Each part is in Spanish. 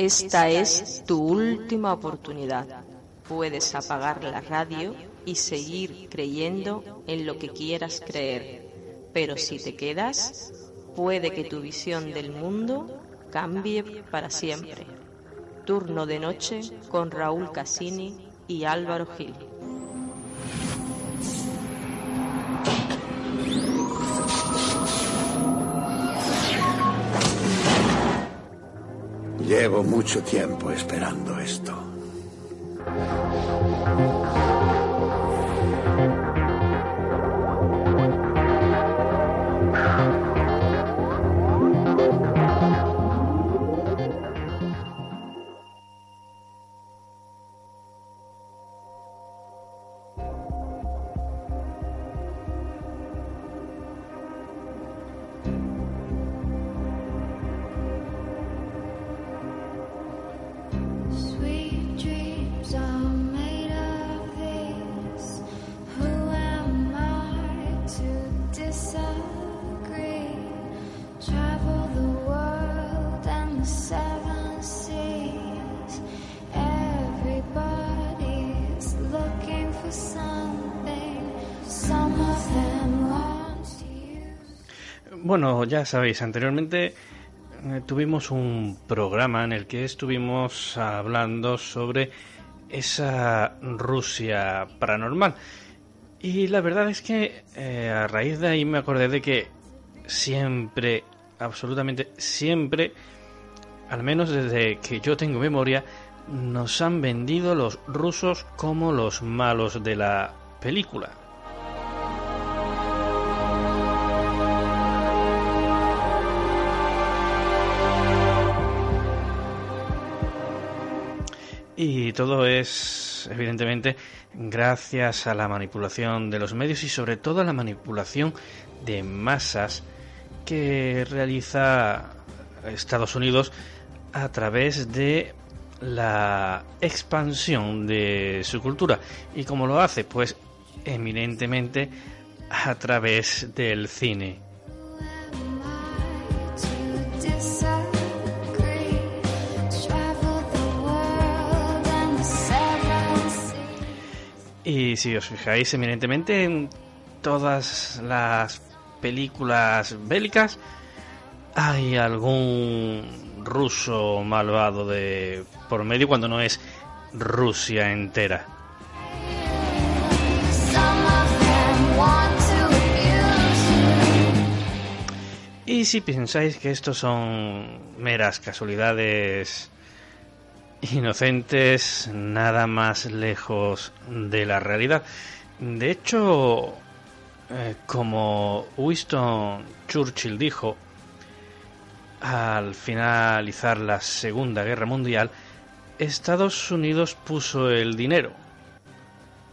esta es tu última oportunidad. Puedes apagar la radio y seguir creyendo en lo que quieras creer, pero si te quedas, puede que tu visión del mundo cambie para siempre. Turno de noche con Raúl Cassini y Álvaro Gil. Llevo mucho tiempo esperando esto. Bueno, ya sabéis, anteriormente eh, tuvimos un programa en el que estuvimos hablando sobre esa Rusia paranormal. Y la verdad es que eh, a raíz de ahí me acordé de que siempre, absolutamente siempre, al menos desde que yo tengo memoria, nos han vendido los rusos como los malos de la película. Y todo es, evidentemente, gracias a la manipulación de los medios y sobre todo a la manipulación de masas que realiza Estados Unidos a través de la expansión de su cultura. ¿Y cómo lo hace? Pues eminentemente a través del cine. Y si os fijáis eminentemente en todas las películas bélicas, hay algún ruso malvado de por medio cuando no es Rusia entera. Y si pensáis que estos son meras casualidades inocentes, nada más lejos de la realidad. De hecho, eh, como Winston Churchill dijo, al finalizar la Segunda Guerra Mundial, Estados Unidos puso el dinero,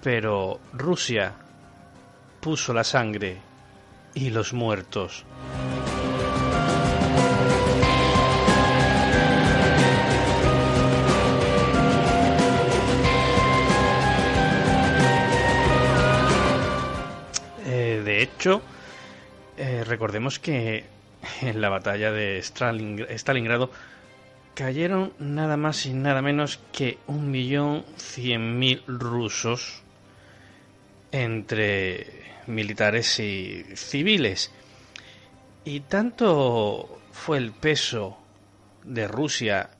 pero Rusia puso la sangre y los muertos. Hecho, eh, recordemos que en la batalla de Staling- Stalingrado cayeron nada más y nada menos que un millón cien mil rusos entre militares y civiles. Y tanto fue el peso de Rusia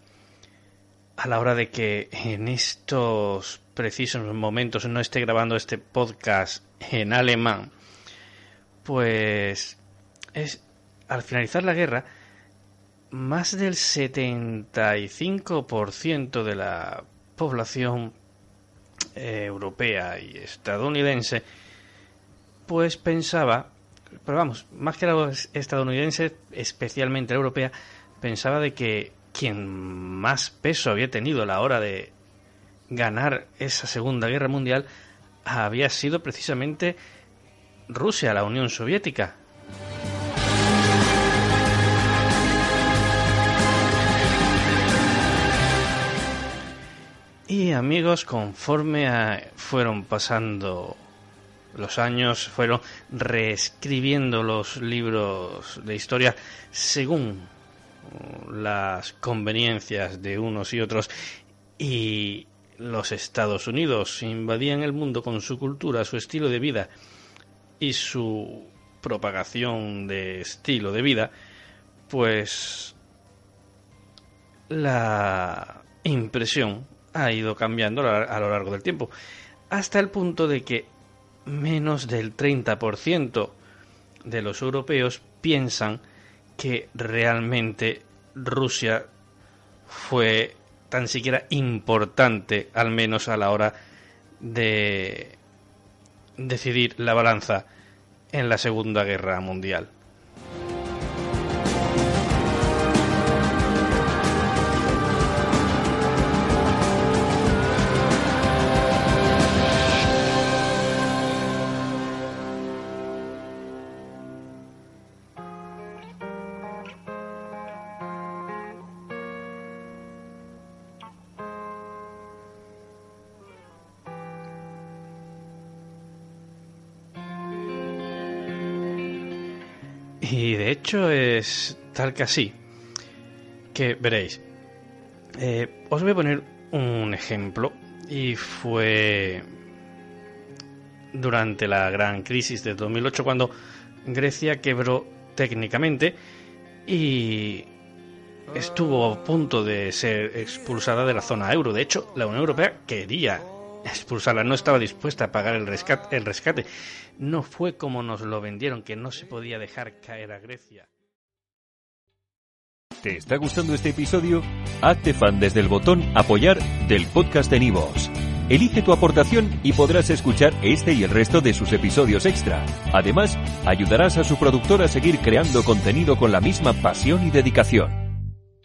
a la hora de que en estos precisos momentos no esté grabando este podcast en alemán, pues es al finalizar la guerra más del 75% de la población eh, europea y estadounidense pues pensaba pero vamos, más que la estadounidense, especialmente la europea, pensaba de que quien más peso había tenido a la hora de ganar esa Segunda Guerra Mundial había sido precisamente Rusia, la Unión Soviética. Y amigos, conforme fueron pasando los años, fueron reescribiendo los libros de historia según uh, las conveniencias de unos y otros y los Estados Unidos invadían el mundo con su cultura, su estilo de vida y su propagación de estilo de vida, pues la impresión ha ido cambiando a lo largo del tiempo, hasta el punto de que menos del 30% de los europeos piensan que realmente Rusia fue tan siquiera importante, al menos a la hora de decidir la balanza en la Segunda Guerra Mundial. Y de hecho es tal que así, que veréis. Eh, os voy a poner un ejemplo y fue durante la gran crisis de 2008 cuando Grecia quebró técnicamente y estuvo a punto de ser expulsada de la zona euro. De hecho, la Unión Europea quería expulsarla, no estaba dispuesta a pagar el rescate, el rescate. No fue como nos lo vendieron, que no se podía dejar caer a Grecia. ¿Te está gustando este episodio? Hazte fan desde el botón Apoyar del podcast de Nivos. Elige tu aportación y podrás escuchar este y el resto de sus episodios extra. Además, ayudarás a su productor a seguir creando contenido con la misma pasión y dedicación.